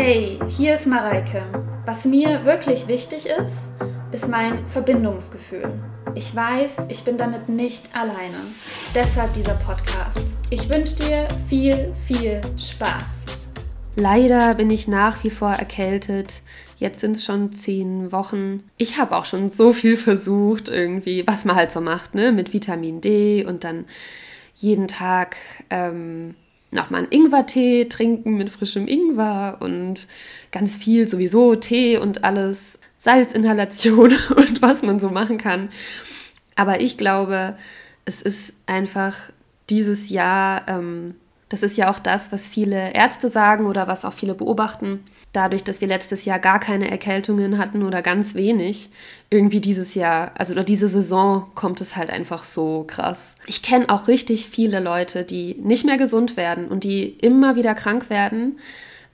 Hey, hier ist Mareike. Was mir wirklich wichtig ist, ist mein Verbindungsgefühl. Ich weiß, ich bin damit nicht alleine. Deshalb dieser Podcast. Ich wünsche dir viel, viel Spaß. Leider bin ich nach wie vor erkältet. Jetzt sind es schon zehn Wochen. Ich habe auch schon so viel versucht, irgendwie, was man halt so macht, ne? Mit Vitamin D und dann jeden Tag ähm, nochmal einen Ingwertee trinken mit frischem Ingwer und ganz viel sowieso Tee und alles, Salzinhalation und was man so machen kann. Aber ich glaube, es ist einfach dieses Jahr, ähm, das ist ja auch das, was viele Ärzte sagen oder was auch viele beobachten, dadurch, dass wir letztes Jahr gar keine Erkältungen hatten oder ganz wenig, irgendwie dieses Jahr, also oder diese Saison kommt es halt einfach so krass. Ich kenne auch richtig viele Leute, die nicht mehr gesund werden und die immer wieder krank werden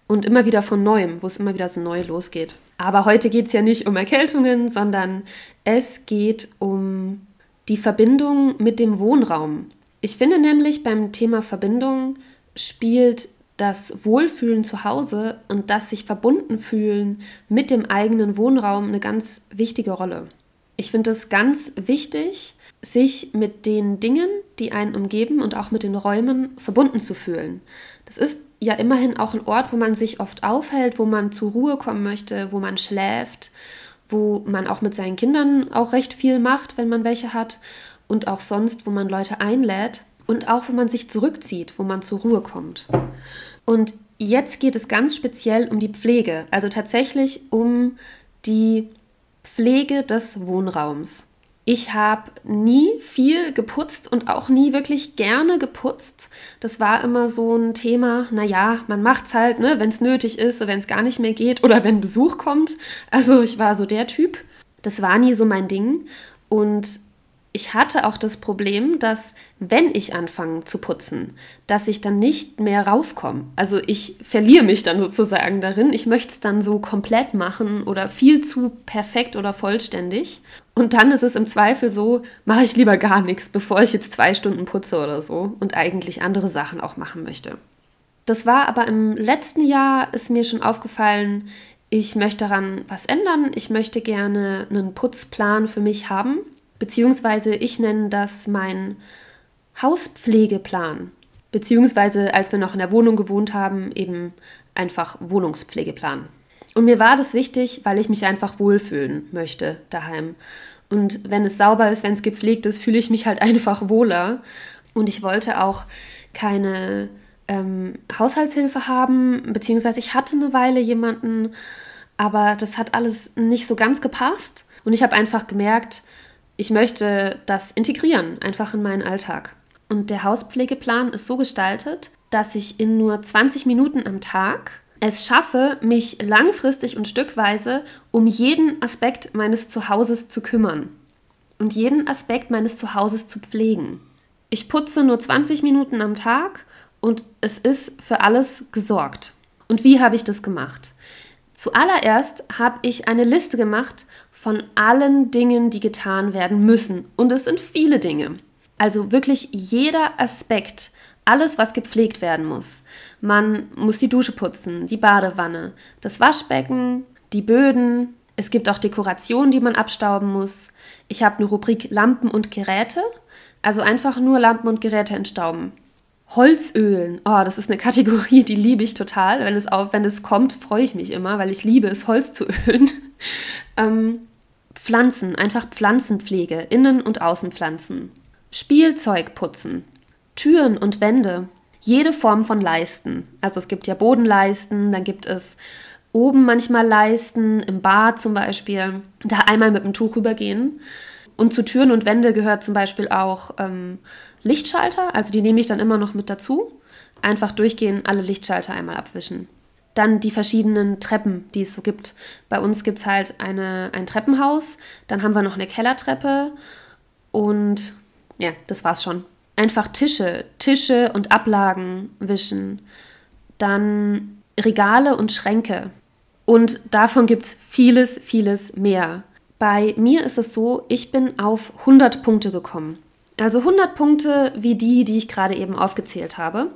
und immer wieder von neuem, wo es immer wieder so neu losgeht. Aber heute geht es ja nicht um Erkältungen, sondern es geht um die Verbindung mit dem Wohnraum. Ich finde nämlich beim Thema Verbindung spielt das Wohlfühlen zu Hause und das sich verbunden fühlen mit dem eigenen Wohnraum eine ganz wichtige Rolle. Ich finde es ganz wichtig, sich mit den Dingen, die einen umgeben und auch mit den Räumen verbunden zu fühlen. Das ist ja immerhin auch ein Ort, wo man sich oft aufhält, wo man zur Ruhe kommen möchte, wo man schläft, wo man auch mit seinen Kindern auch recht viel macht, wenn man welche hat und auch sonst, wo man Leute einlädt und auch, wo man sich zurückzieht, wo man zur Ruhe kommt. Und jetzt geht es ganz speziell um die Pflege, also tatsächlich um die Pflege des Wohnraums. Ich habe nie viel geputzt und auch nie wirklich gerne geputzt. Das war immer so ein Thema, naja, man macht es halt, ne, wenn es nötig ist, wenn es gar nicht mehr geht oder wenn Besuch kommt. Also ich war so der Typ. Das war nie so mein Ding. Und ich hatte auch das Problem, dass wenn ich anfange zu putzen, dass ich dann nicht mehr rauskomme. Also ich verliere mich dann sozusagen darin. Ich möchte es dann so komplett machen oder viel zu perfekt oder vollständig. Und dann ist es im Zweifel so, mache ich lieber gar nichts, bevor ich jetzt zwei Stunden putze oder so und eigentlich andere Sachen auch machen möchte. Das war aber im letzten Jahr, ist mir schon aufgefallen, ich möchte daran was ändern. Ich möchte gerne einen Putzplan für mich haben beziehungsweise ich nenne das mein Hauspflegeplan, beziehungsweise als wir noch in der Wohnung gewohnt haben, eben einfach Wohnungspflegeplan. Und mir war das wichtig, weil ich mich einfach wohlfühlen möchte daheim. Und wenn es sauber ist, wenn es gepflegt ist, fühle ich mich halt einfach wohler. Und ich wollte auch keine ähm, Haushaltshilfe haben, beziehungsweise ich hatte eine Weile jemanden, aber das hat alles nicht so ganz gepasst. Und ich habe einfach gemerkt, ich möchte das integrieren, einfach in meinen Alltag. Und der Hauspflegeplan ist so gestaltet, dass ich in nur 20 Minuten am Tag es schaffe, mich langfristig und stückweise um jeden Aspekt meines Zuhauses zu kümmern und jeden Aspekt meines Zuhauses zu pflegen. Ich putze nur 20 Minuten am Tag und es ist für alles gesorgt. Und wie habe ich das gemacht? Zuallererst habe ich eine Liste gemacht von allen Dingen, die getan werden müssen. Und es sind viele Dinge. Also wirklich jeder Aspekt, alles, was gepflegt werden muss. Man muss die Dusche putzen, die Badewanne, das Waschbecken, die Böden. Es gibt auch Dekorationen, die man abstauben muss. Ich habe eine Rubrik Lampen und Geräte, also einfach nur Lampen und Geräte entstauben. Holzölen. Oh, das ist eine Kategorie, die liebe ich total. Wenn es, auf, wenn es kommt, freue ich mich immer, weil ich liebe es, Holz zu ölen. ähm, Pflanzen, einfach Pflanzenpflege, Innen- und Außenpflanzen. Spielzeug putzen. Türen und Wände. Jede Form von Leisten. Also es gibt ja Bodenleisten, dann gibt es oben manchmal Leisten, im Bad zum Beispiel. Da einmal mit dem Tuch rübergehen. Und zu Türen und Wände gehört zum Beispiel auch ähm, Lichtschalter, also die nehme ich dann immer noch mit dazu. Einfach durchgehen, alle Lichtschalter einmal abwischen. Dann die verschiedenen Treppen, die es so gibt. Bei uns gibt es halt eine, ein Treppenhaus, dann haben wir noch eine Kellertreppe und ja, das war's schon. Einfach Tische, Tische und Ablagen wischen. Dann Regale und Schränke. Und davon gibt es vieles, vieles mehr. Bei mir ist es so, ich bin auf 100 Punkte gekommen. Also 100 Punkte wie die, die ich gerade eben aufgezählt habe.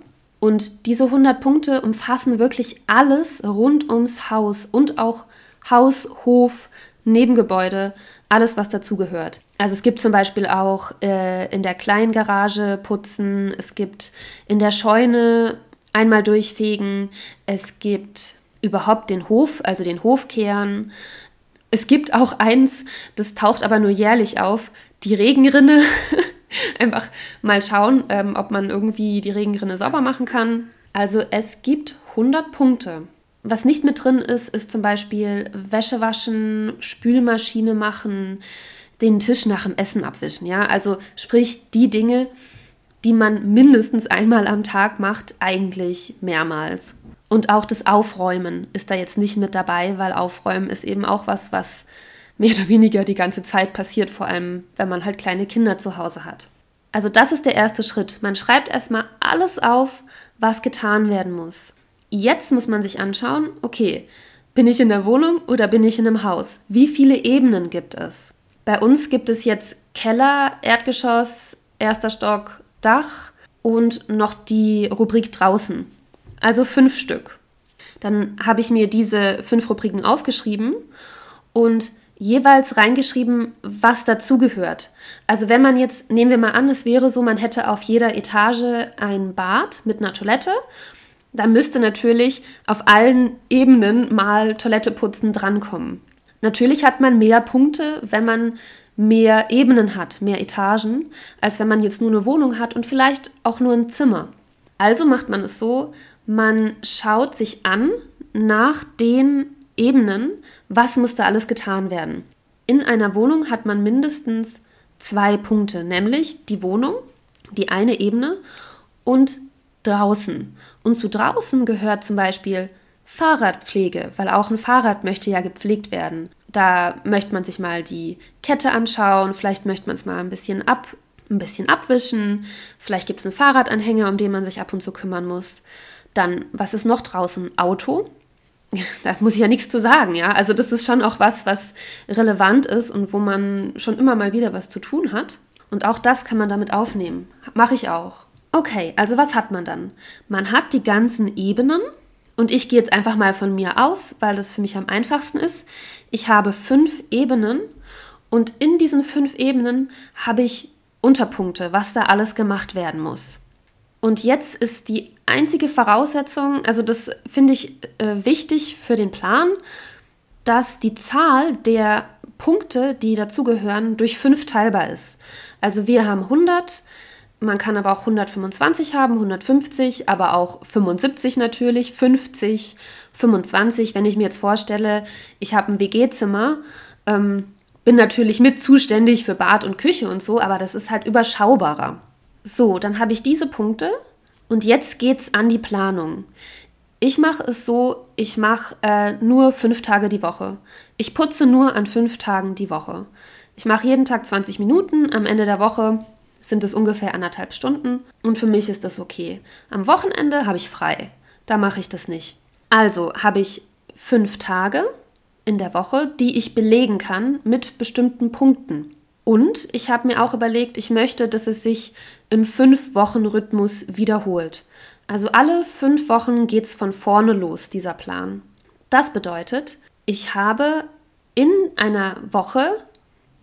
Und diese 100 Punkte umfassen wirklich alles rund ums Haus und auch Haus, Hof, Nebengebäude, alles, was dazugehört. Also es gibt zum Beispiel auch äh, in der kleinen Garage putzen, es gibt in der Scheune einmal durchfegen, es gibt überhaupt den Hof, also den Hof kehren. Es gibt auch eins, das taucht aber nur jährlich auf, die Regenrinne. Einfach mal schauen, ähm, ob man irgendwie die Regenrinne sauber machen kann. Also es gibt 100 Punkte. Was nicht mit drin ist, ist zum Beispiel Wäsche waschen, Spülmaschine machen, den Tisch nach dem Essen abwischen. Ja, also sprich die Dinge, die man mindestens einmal am Tag macht, eigentlich mehrmals. Und auch das Aufräumen ist da jetzt nicht mit dabei, weil Aufräumen ist eben auch was, was mehr oder weniger die ganze Zeit passiert, vor allem wenn man halt kleine Kinder zu Hause hat. Also das ist der erste Schritt. Man schreibt erstmal alles auf, was getan werden muss. Jetzt muss man sich anschauen, okay, bin ich in der Wohnung oder bin ich in einem Haus? Wie viele Ebenen gibt es? Bei uns gibt es jetzt Keller, Erdgeschoss, erster Stock, Dach und noch die Rubrik draußen. Also fünf Stück. Dann habe ich mir diese fünf Rubriken aufgeschrieben und jeweils reingeschrieben, was dazugehört. Also wenn man jetzt, nehmen wir mal an, es wäre so, man hätte auf jeder Etage ein Bad mit einer Toilette, dann müsste natürlich auf allen Ebenen mal Toilette putzen drankommen. Natürlich hat man mehr Punkte, wenn man mehr Ebenen hat, mehr Etagen, als wenn man jetzt nur eine Wohnung hat und vielleicht auch nur ein Zimmer. Also macht man es so, man schaut sich an nach den Ebenen, was muss da alles getan werden. In einer Wohnung hat man mindestens zwei Punkte, nämlich die Wohnung, die eine Ebene und draußen. Und zu draußen gehört zum Beispiel Fahrradpflege, weil auch ein Fahrrad möchte ja gepflegt werden. Da möchte man sich mal die Kette anschauen, vielleicht möchte man es mal ein bisschen ab, ein bisschen abwischen, vielleicht gibt es einen Fahrradanhänger, um den man sich ab und zu kümmern muss. Dann, was ist noch draußen? Auto. Da muss ich ja nichts zu sagen, ja. Also das ist schon auch was, was relevant ist und wo man schon immer mal wieder was zu tun hat. Und auch das kann man damit aufnehmen. Mache ich auch. Okay, also was hat man dann? Man hat die ganzen Ebenen und ich gehe jetzt einfach mal von mir aus, weil das für mich am einfachsten ist. Ich habe fünf Ebenen und in diesen fünf Ebenen habe ich Unterpunkte, was da alles gemacht werden muss. Und jetzt ist die einzige Voraussetzung, also das finde ich äh, wichtig für den Plan, dass die Zahl der Punkte, die dazugehören, durch fünf teilbar ist. Also wir haben 100, man kann aber auch 125 haben, 150, aber auch 75 natürlich, 50, 25. Wenn ich mir jetzt vorstelle, ich habe ein WG-Zimmer, ähm, bin natürlich mit zuständig für Bad und Küche und so, aber das ist halt überschaubarer. So, dann habe ich diese Punkte und jetzt geht's an die Planung. Ich mache es so, ich mache äh, nur fünf Tage die Woche. Ich putze nur an fünf Tagen die Woche. Ich mache jeden Tag 20 Minuten. Am Ende der Woche sind es ungefähr anderthalb Stunden und für mich ist das okay. Am Wochenende habe ich frei. Da mache ich das nicht. Also habe ich fünf Tage in der Woche, die ich belegen kann mit bestimmten Punkten. Und ich habe mir auch überlegt, ich möchte, dass es sich im Fünf-Wochen-Rhythmus wiederholt. Also alle fünf Wochen geht es von vorne los, dieser Plan. Das bedeutet, ich habe in einer Woche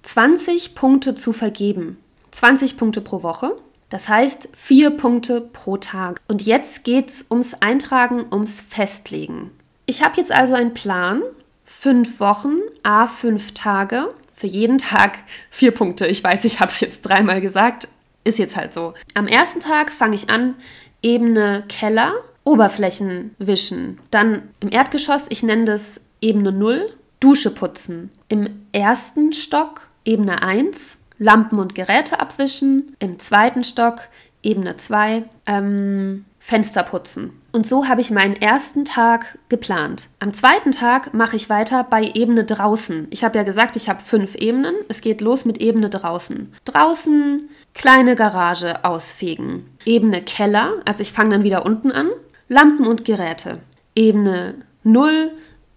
20 Punkte zu vergeben. 20 Punkte pro Woche. Das heißt vier Punkte pro Tag. Und jetzt geht es ums Eintragen, ums Festlegen. Ich habe jetzt also einen Plan. Fünf Wochen, a fünf Tage für jeden Tag vier Punkte. Ich weiß, ich habe es jetzt dreimal gesagt. Ist jetzt halt so. Am ersten Tag fange ich an, Ebene Keller, Oberflächen wischen. Dann im Erdgeschoss, ich nenne das Ebene 0, Dusche putzen. Im ersten Stock Ebene 1, Lampen und Geräte abwischen. Im zweiten Stock Ebene 2, ähm, Fenster putzen. Und so habe ich meinen ersten Tag geplant. Am zweiten Tag mache ich weiter bei Ebene draußen. Ich habe ja gesagt, ich habe fünf Ebenen. Es geht los mit Ebene draußen. Draußen kleine Garage ausfegen. Ebene Keller, also ich fange dann wieder unten an. Lampen und Geräte. Ebene 0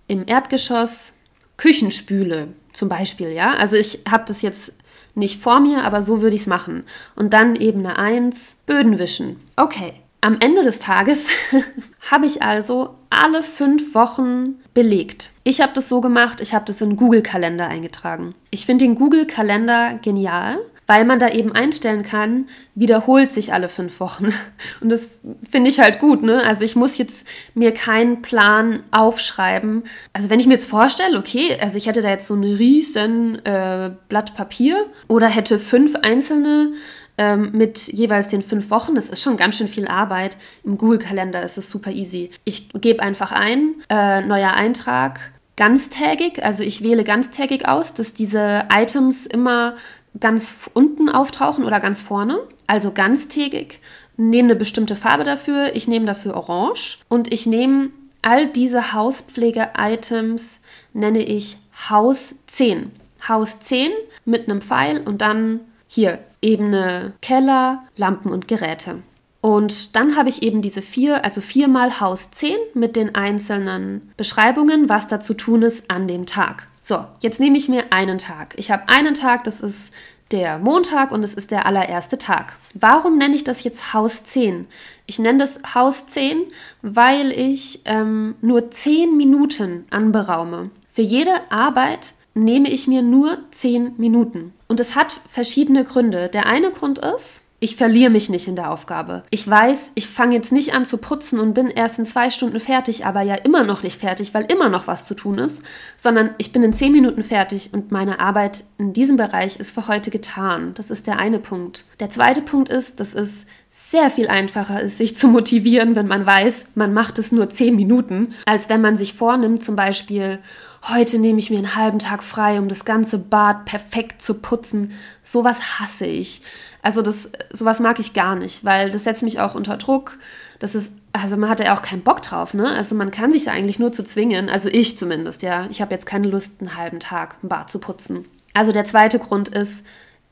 im Erdgeschoss. Küchenspüle zum Beispiel, ja. Also ich habe das jetzt nicht vor mir, aber so würde ich es machen. Und dann Ebene 1, Böden wischen. Okay, Am Ende des Tages habe ich also alle fünf Wochen belegt. Ich habe das so gemacht, ich habe das in Google-Kalender eingetragen. Ich finde den Google-Kalender genial, weil man da eben einstellen kann, wiederholt sich alle fünf Wochen. Und das finde ich halt gut, ne? Also ich muss jetzt mir keinen Plan aufschreiben. Also wenn ich mir jetzt vorstelle, okay, also ich hätte da jetzt so ein riesen äh, Blatt Papier oder hätte fünf einzelne ähm, mit jeweils den fünf Wochen. Das ist schon ganz schön viel Arbeit. Im Google-Kalender ist es super easy. Ich gebe einfach ein, äh, neuer Eintrag, ganztägig, also ich wähle ganztägig aus, dass diese Items immer ganz unten auftauchen oder ganz vorne, also ganztägig. Nehme eine bestimmte Farbe dafür. Ich nehme dafür Orange und ich nehme all diese Hauspflege-Items, nenne ich Haus 10. Haus 10 mit einem Pfeil und dann hier Ebene Keller, Lampen und Geräte. Und dann habe ich eben diese vier, also viermal Haus 10 mit den einzelnen Beschreibungen, was da zu tun ist an dem Tag. So, jetzt nehme ich mir einen Tag. Ich habe einen Tag, das ist der Montag und es ist der allererste Tag. Warum nenne ich das jetzt Haus 10? Ich nenne das Haus 10, weil ich ähm, nur 10 Minuten anberaume. Für jede Arbeit nehme ich mir nur 10 Minuten. Und es hat verschiedene Gründe. Der eine Grund ist, ich verliere mich nicht in der Aufgabe. Ich weiß, ich fange jetzt nicht an zu putzen und bin erst in zwei Stunden fertig, aber ja immer noch nicht fertig, weil immer noch was zu tun ist, sondern ich bin in zehn Minuten fertig und meine Arbeit in diesem Bereich ist für heute getan. Das ist der eine Punkt. Der zweite Punkt ist, dass es sehr viel einfacher ist, sich zu motivieren, wenn man weiß, man macht es nur zehn Minuten, als wenn man sich vornimmt, zum Beispiel, heute nehme ich mir einen halben Tag frei, um das ganze Bad perfekt zu putzen. Sowas hasse ich. Also das, sowas mag ich gar nicht, weil das setzt mich auch unter Druck. Das ist, also man hat ja auch keinen Bock drauf, ne? Also man kann sich da eigentlich nur zu zwingen, also ich zumindest, ja. Ich habe jetzt keine Lust, einen halben Tag ein Bad zu putzen. Also der zweite Grund ist,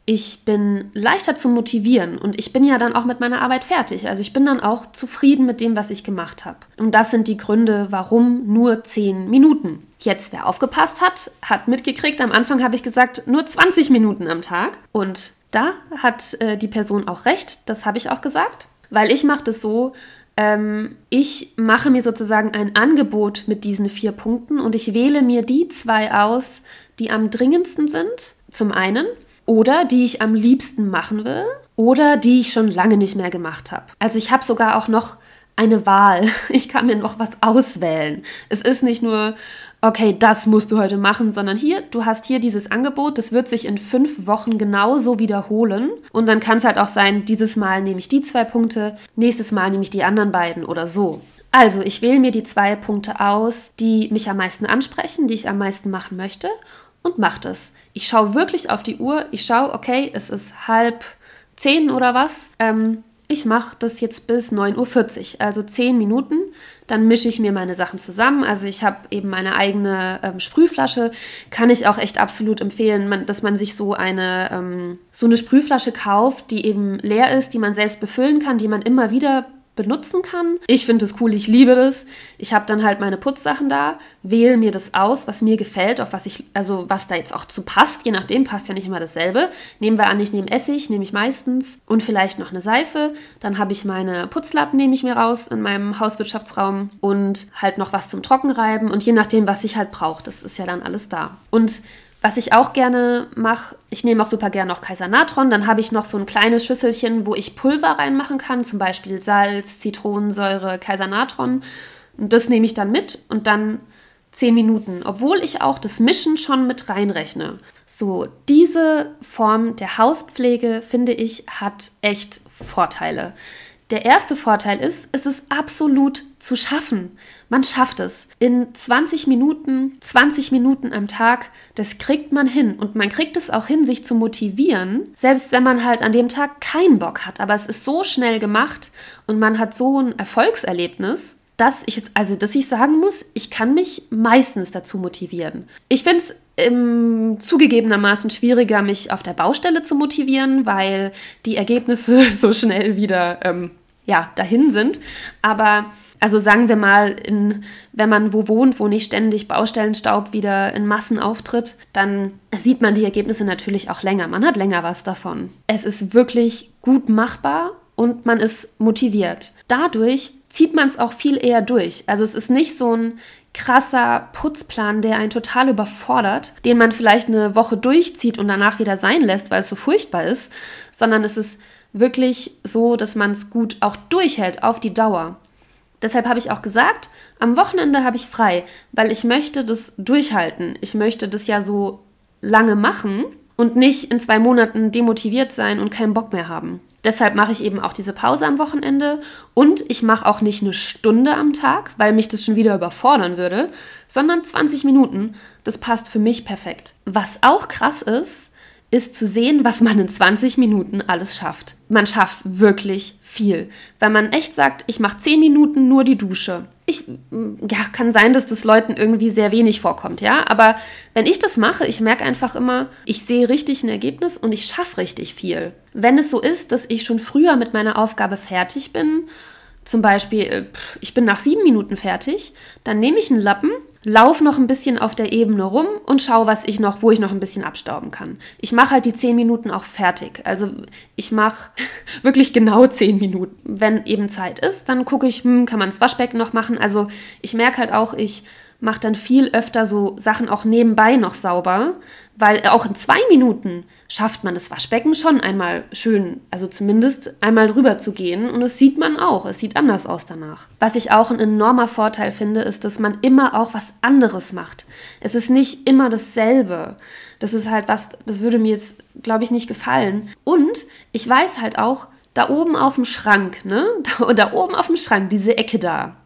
ich bin leichter zu motivieren und ich bin ja dann auch mit meiner Arbeit fertig. Also ich bin dann auch zufrieden mit dem, was ich gemacht habe. Und das sind die Gründe, warum nur 10 Minuten. Jetzt, wer aufgepasst hat, hat mitgekriegt, am Anfang habe ich gesagt, nur 20 Minuten am Tag. Und da hat äh, die Person auch recht, das habe ich auch gesagt, weil ich mache das so, ähm, ich mache mir sozusagen ein Angebot mit diesen vier Punkten und ich wähle mir die zwei aus, die am dringendsten sind, zum einen, oder die ich am liebsten machen will, oder die ich schon lange nicht mehr gemacht habe. Also ich habe sogar auch noch eine Wahl. Ich kann mir noch was auswählen. Es ist nicht nur, okay, das musst du heute machen, sondern hier, du hast hier dieses Angebot, das wird sich in fünf Wochen genauso wiederholen. Und dann kann es halt auch sein, dieses Mal nehme ich die zwei Punkte, nächstes Mal nehme ich die anderen beiden oder so. Also, ich wähle mir die zwei Punkte aus, die mich am meisten ansprechen, die ich am meisten machen möchte und mache das. Ich schaue wirklich auf die Uhr, ich schaue, okay, es ist halb zehn oder was. Ähm, ich mache das jetzt bis 9.40 Uhr, also 10 Minuten. Dann mische ich mir meine Sachen zusammen. Also ich habe eben meine eigene ähm, Sprühflasche. Kann ich auch echt absolut empfehlen, man, dass man sich so eine, ähm, so eine Sprühflasche kauft, die eben leer ist, die man selbst befüllen kann, die man immer wieder benutzen kann. Ich finde es cool, ich liebe das. Ich habe dann halt meine Putzsachen da, wähle mir das aus, was mir gefällt, auf was ich, also was da jetzt auch zu passt. Je nachdem passt ja nicht immer dasselbe. Nehmen wir an, ich nehme Essig, nehme ich meistens und vielleicht noch eine Seife. Dann habe ich meine Putzlappen, nehme ich mir raus in meinem Hauswirtschaftsraum und halt noch was zum Trockenreiben und je nachdem, was ich halt brauche, das ist ja dann alles da. Und was ich auch gerne mache, ich nehme auch super gerne noch Kaisernatron. Dann habe ich noch so ein kleines Schüsselchen, wo ich Pulver reinmachen kann, zum Beispiel Salz, Zitronensäure, Kaisernatron. Und das nehme ich dann mit und dann 10 Minuten, obwohl ich auch das Mischen schon mit reinrechne. So, diese Form der Hauspflege, finde ich, hat echt Vorteile. Der erste Vorteil ist, es ist absolut zu schaffen. Man schafft es. In 20 Minuten, 20 Minuten am Tag, das kriegt man hin. Und man kriegt es auch hin, sich zu motivieren, selbst wenn man halt an dem Tag keinen Bock hat. Aber es ist so schnell gemacht und man hat so ein Erfolgserlebnis, dass ich, also, dass ich sagen muss, ich kann mich meistens dazu motivieren. Ich finde es ähm, zugegebenermaßen schwieriger, mich auf der Baustelle zu motivieren, weil die Ergebnisse so schnell wieder ähm, ja, dahin sind. Aber also sagen wir mal, in, wenn man wo wohnt, wo nicht ständig Baustellenstaub wieder in Massen auftritt, dann sieht man die Ergebnisse natürlich auch länger. Man hat länger was davon. Es ist wirklich gut machbar und man ist motiviert. Dadurch zieht man es auch viel eher durch. Also es ist nicht so ein krasser Putzplan, der einen total überfordert, den man vielleicht eine Woche durchzieht und danach wieder sein lässt, weil es so furchtbar ist, sondern es ist wirklich so, dass man es gut auch durchhält auf die Dauer. Deshalb habe ich auch gesagt, am Wochenende habe ich frei, weil ich möchte das durchhalten. Ich möchte das ja so lange machen und nicht in zwei Monaten demotiviert sein und keinen Bock mehr haben. Deshalb mache ich eben auch diese Pause am Wochenende und ich mache auch nicht eine Stunde am Tag, weil mich das schon wieder überfordern würde, sondern 20 Minuten. Das passt für mich perfekt. Was auch krass ist, ist zu sehen, was man in 20 Minuten alles schafft. Man schafft wirklich viel. Wenn man echt sagt, ich mache 10 Minuten nur die Dusche. Ich, ja, kann sein, dass das Leuten irgendwie sehr wenig vorkommt, ja. Aber wenn ich das mache, ich merke einfach immer, ich sehe richtig ein Ergebnis und ich schaffe richtig viel. Wenn es so ist, dass ich schon früher mit meiner Aufgabe fertig bin, zum Beispiel, äh, ich bin nach sieben Minuten fertig, dann nehme ich einen Lappen, laufe noch ein bisschen auf der Ebene rum und schaue, was ich noch, wo ich noch ein bisschen abstauben kann. Ich mache halt die zehn Minuten auch fertig. Also ich mache wirklich genau zehn Minuten. Wenn eben Zeit ist, dann gucke ich, hm, kann man das Waschbecken noch machen. Also ich merke halt auch, ich mache dann viel öfter so Sachen auch nebenbei noch sauber, weil auch in zwei Minuten schafft man das Waschbecken schon einmal schön, also zumindest einmal drüber zu gehen und es sieht man auch, es sieht anders aus danach. Was ich auch ein enormer Vorteil finde, ist, dass man immer auch was anderes macht. Es ist nicht immer dasselbe. Das ist halt was, das würde mir jetzt, glaube ich, nicht gefallen. Und ich weiß halt auch, da oben auf dem Schrank, ne? Da, da oben auf dem Schrank, diese Ecke da.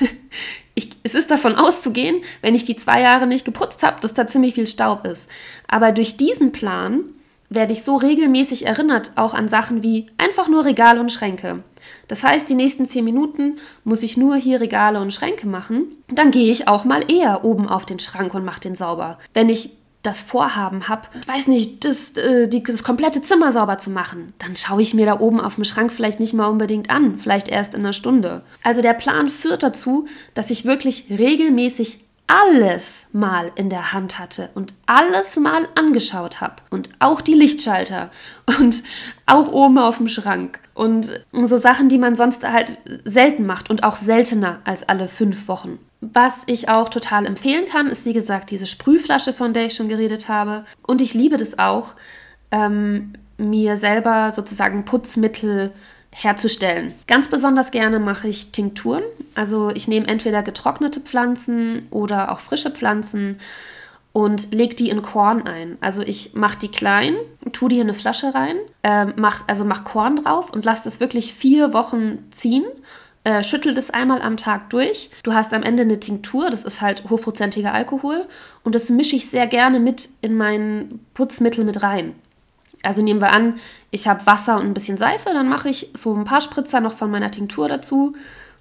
ich, es ist davon auszugehen, wenn ich die zwei Jahre nicht geputzt habe, dass da ziemlich viel Staub ist. Aber durch diesen Plan werde ich so regelmäßig erinnert, auch an Sachen wie einfach nur Regale und Schränke. Das heißt, die nächsten zehn Minuten muss ich nur hier Regale und Schränke machen. Dann gehe ich auch mal eher oben auf den Schrank und mache den sauber. Wenn ich das Vorhaben habe, weiß nicht, das, äh, die, das komplette Zimmer sauber zu machen, dann schaue ich mir da oben auf dem Schrank vielleicht nicht mal unbedingt an, vielleicht erst in einer Stunde. Also der Plan führt dazu, dass ich wirklich regelmäßig alles mal in der Hand hatte und alles mal angeschaut habe und auch die Lichtschalter und auch oben auf dem Schrank und so Sachen, die man sonst halt selten macht und auch seltener als alle fünf Wochen. Was ich auch total empfehlen kann, ist wie gesagt diese Sprühflasche, von der ich schon geredet habe. Und ich liebe das auch, ähm, mir selber sozusagen Putzmittel herzustellen. Ganz besonders gerne mache ich Tinkturen. Also ich nehme entweder getrocknete Pflanzen oder auch frische Pflanzen und lege die in Korn ein. Also ich mache die klein, tue die in eine Flasche rein, äh, mach, also mach Korn drauf und lasse das wirklich vier Wochen ziehen. Äh, schüttel das einmal am Tag durch. Du hast am Ende eine Tinktur, das ist halt hochprozentiger Alkohol. Und das mische ich sehr gerne mit in mein Putzmittel mit rein. Also nehmen wir an, ich habe Wasser und ein bisschen Seife, dann mache ich so ein paar Spritzer noch von meiner Tinktur dazu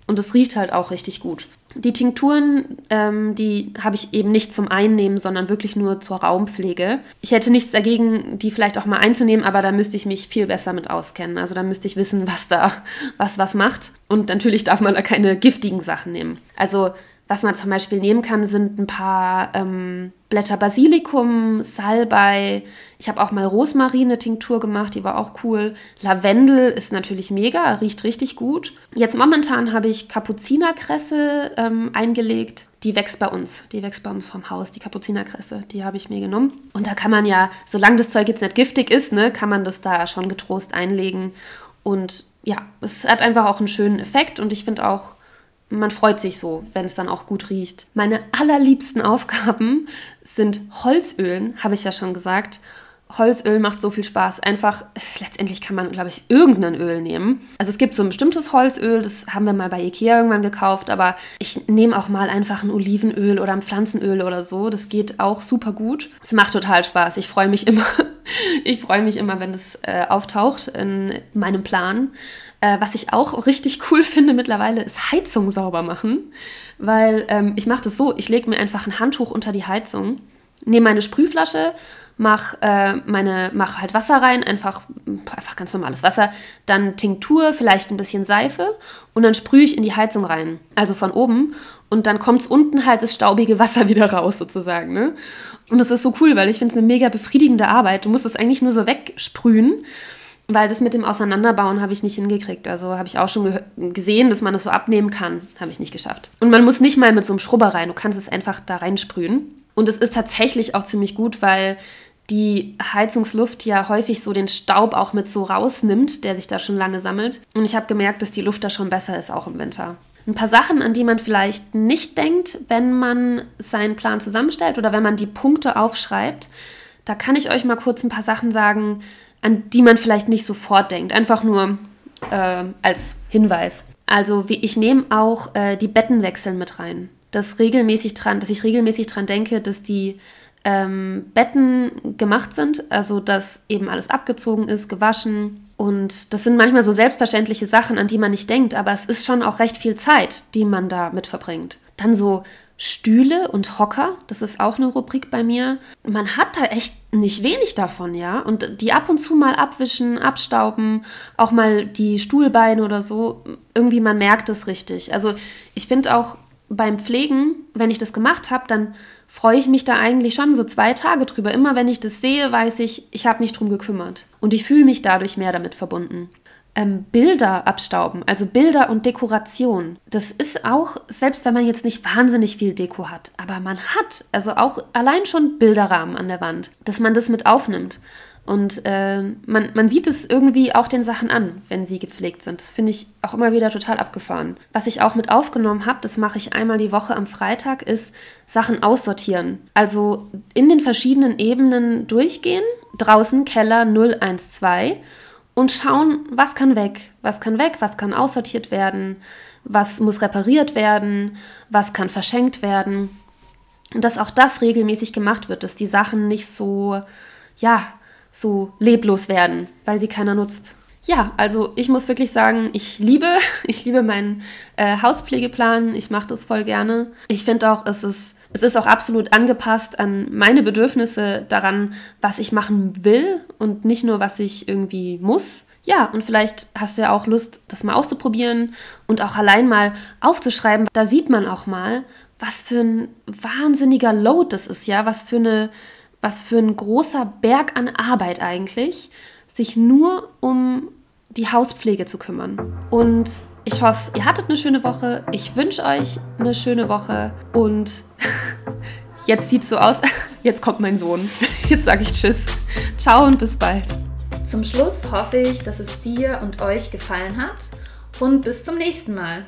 und es riecht halt auch richtig gut. Die Tinkturen, ähm, die habe ich eben nicht zum Einnehmen, sondern wirklich nur zur Raumpflege. Ich hätte nichts dagegen, die vielleicht auch mal einzunehmen, aber da müsste ich mich viel besser mit auskennen. Also da müsste ich wissen, was da was was macht. Und natürlich darf man da keine giftigen Sachen nehmen. Also was man zum Beispiel nehmen kann, sind ein paar ähm, Blätter Basilikum, Salbei. Ich habe auch mal Rosmarine-Tinktur gemacht, die war auch cool. Lavendel ist natürlich mega, riecht richtig gut. Jetzt momentan habe ich Kapuzinerkresse ähm, eingelegt. Die wächst bei uns. Die wächst bei uns vom Haus, die Kapuzinerkresse. Die habe ich mir genommen. Und da kann man ja, solange das Zeug jetzt nicht giftig ist, ne, kann man das da schon getrost einlegen. Und ja, es hat einfach auch einen schönen Effekt. Und ich finde auch, man freut sich so, wenn es dann auch gut riecht. Meine allerliebsten Aufgaben sind Holzölen, habe ich ja schon gesagt. Holzöl macht so viel Spaß. Einfach, letztendlich kann man, glaube ich, irgendein Öl nehmen. Also es gibt so ein bestimmtes Holzöl, das haben wir mal bei Ikea irgendwann gekauft, aber ich nehme auch mal einfach ein Olivenöl oder ein Pflanzenöl oder so. Das geht auch super gut. Es macht total Spaß. Ich freue mich immer, ich freue mich immer, wenn das äh, auftaucht in meinem Plan. Äh, was ich auch richtig cool finde mittlerweile, ist Heizung sauber machen. Weil ähm, ich mache das so, ich lege mir einfach ein Handtuch unter die Heizung, nehme meine Sprühflasche, mach, äh, meine, mach halt Wasser rein, einfach, einfach ganz normales Wasser, dann Tinktur, vielleicht ein bisschen Seife und dann sprühe ich in die Heizung rein, also von oben und dann kommt unten halt das staubige Wasser wieder raus sozusagen. Ne? Und das ist so cool, weil ich finde es eine mega befriedigende Arbeit. Du musst es eigentlich nur so wegsprühen weil das mit dem Auseinanderbauen habe ich nicht hingekriegt. Also habe ich auch schon gesehen, dass man das so abnehmen kann. Habe ich nicht geschafft. Und man muss nicht mal mit so einem Schrubber rein. Du kannst es einfach da reinsprühen. Und es ist tatsächlich auch ziemlich gut, weil die Heizungsluft ja häufig so den Staub auch mit so rausnimmt, der sich da schon lange sammelt. Und ich habe gemerkt, dass die Luft da schon besser ist, auch im Winter. Ein paar Sachen, an die man vielleicht nicht denkt, wenn man seinen Plan zusammenstellt oder wenn man die Punkte aufschreibt. Da kann ich euch mal kurz ein paar Sachen sagen, an die man vielleicht nicht sofort denkt. Einfach nur äh, als Hinweis. Also ich nehme auch äh, die Bettenwechseln mit rein. Dass regelmäßig dran, dass ich regelmäßig dran denke, dass die ähm, Betten gemacht sind, also dass eben alles abgezogen ist, gewaschen. Und das sind manchmal so selbstverständliche Sachen, an die man nicht denkt, aber es ist schon auch recht viel Zeit, die man da mit verbringt. Dann so Stühle und Hocker, das ist auch eine Rubrik bei mir. Man hat da echt nicht wenig davon, ja. Und die ab und zu mal abwischen, abstauben, auch mal die Stuhlbeine oder so. Irgendwie, man merkt es richtig. Also ich finde auch beim Pflegen, wenn ich das gemacht habe, dann freue ich mich da eigentlich schon so zwei Tage drüber. Immer wenn ich das sehe, weiß ich, ich habe mich drum gekümmert. Und ich fühle mich dadurch mehr damit verbunden. Ähm, Bilder abstauben, also Bilder und Dekoration. Das ist auch, selbst wenn man jetzt nicht wahnsinnig viel Deko hat, aber man hat, also auch allein schon Bilderrahmen an der Wand, dass man das mit aufnimmt. Und äh, man, man sieht es irgendwie auch den Sachen an, wenn sie gepflegt sind. Das finde ich auch immer wieder total abgefahren. Was ich auch mit aufgenommen habe, das mache ich einmal die Woche am Freitag, ist Sachen aussortieren. Also in den verschiedenen Ebenen durchgehen, draußen Keller 012 und schauen, was kann weg, was kann weg, was kann aussortiert werden, was muss repariert werden, was kann verschenkt werden. Und dass auch das regelmäßig gemacht wird, dass die Sachen nicht so, ja, so leblos werden, weil sie keiner nutzt. Ja, also ich muss wirklich sagen, ich liebe, ich liebe meinen äh, Hauspflegeplan. Ich mache das voll gerne. Ich finde auch, es ist, es ist auch absolut angepasst an meine Bedürfnisse daran, was ich machen will und nicht nur, was ich irgendwie muss. Ja, und vielleicht hast du ja auch Lust, das mal auszuprobieren und auch allein mal aufzuschreiben. Da sieht man auch mal, was für ein wahnsinniger Load das ist, ja, was für eine was für ein großer Berg an Arbeit eigentlich, sich nur um die Hauspflege zu kümmern. Und ich hoffe, ihr hattet eine schöne Woche. Ich wünsche euch eine schöne Woche. Und jetzt sieht es so aus, jetzt kommt mein Sohn. Jetzt sage ich Tschüss. Ciao und bis bald. Zum Schluss hoffe ich, dass es dir und euch gefallen hat. Und bis zum nächsten Mal.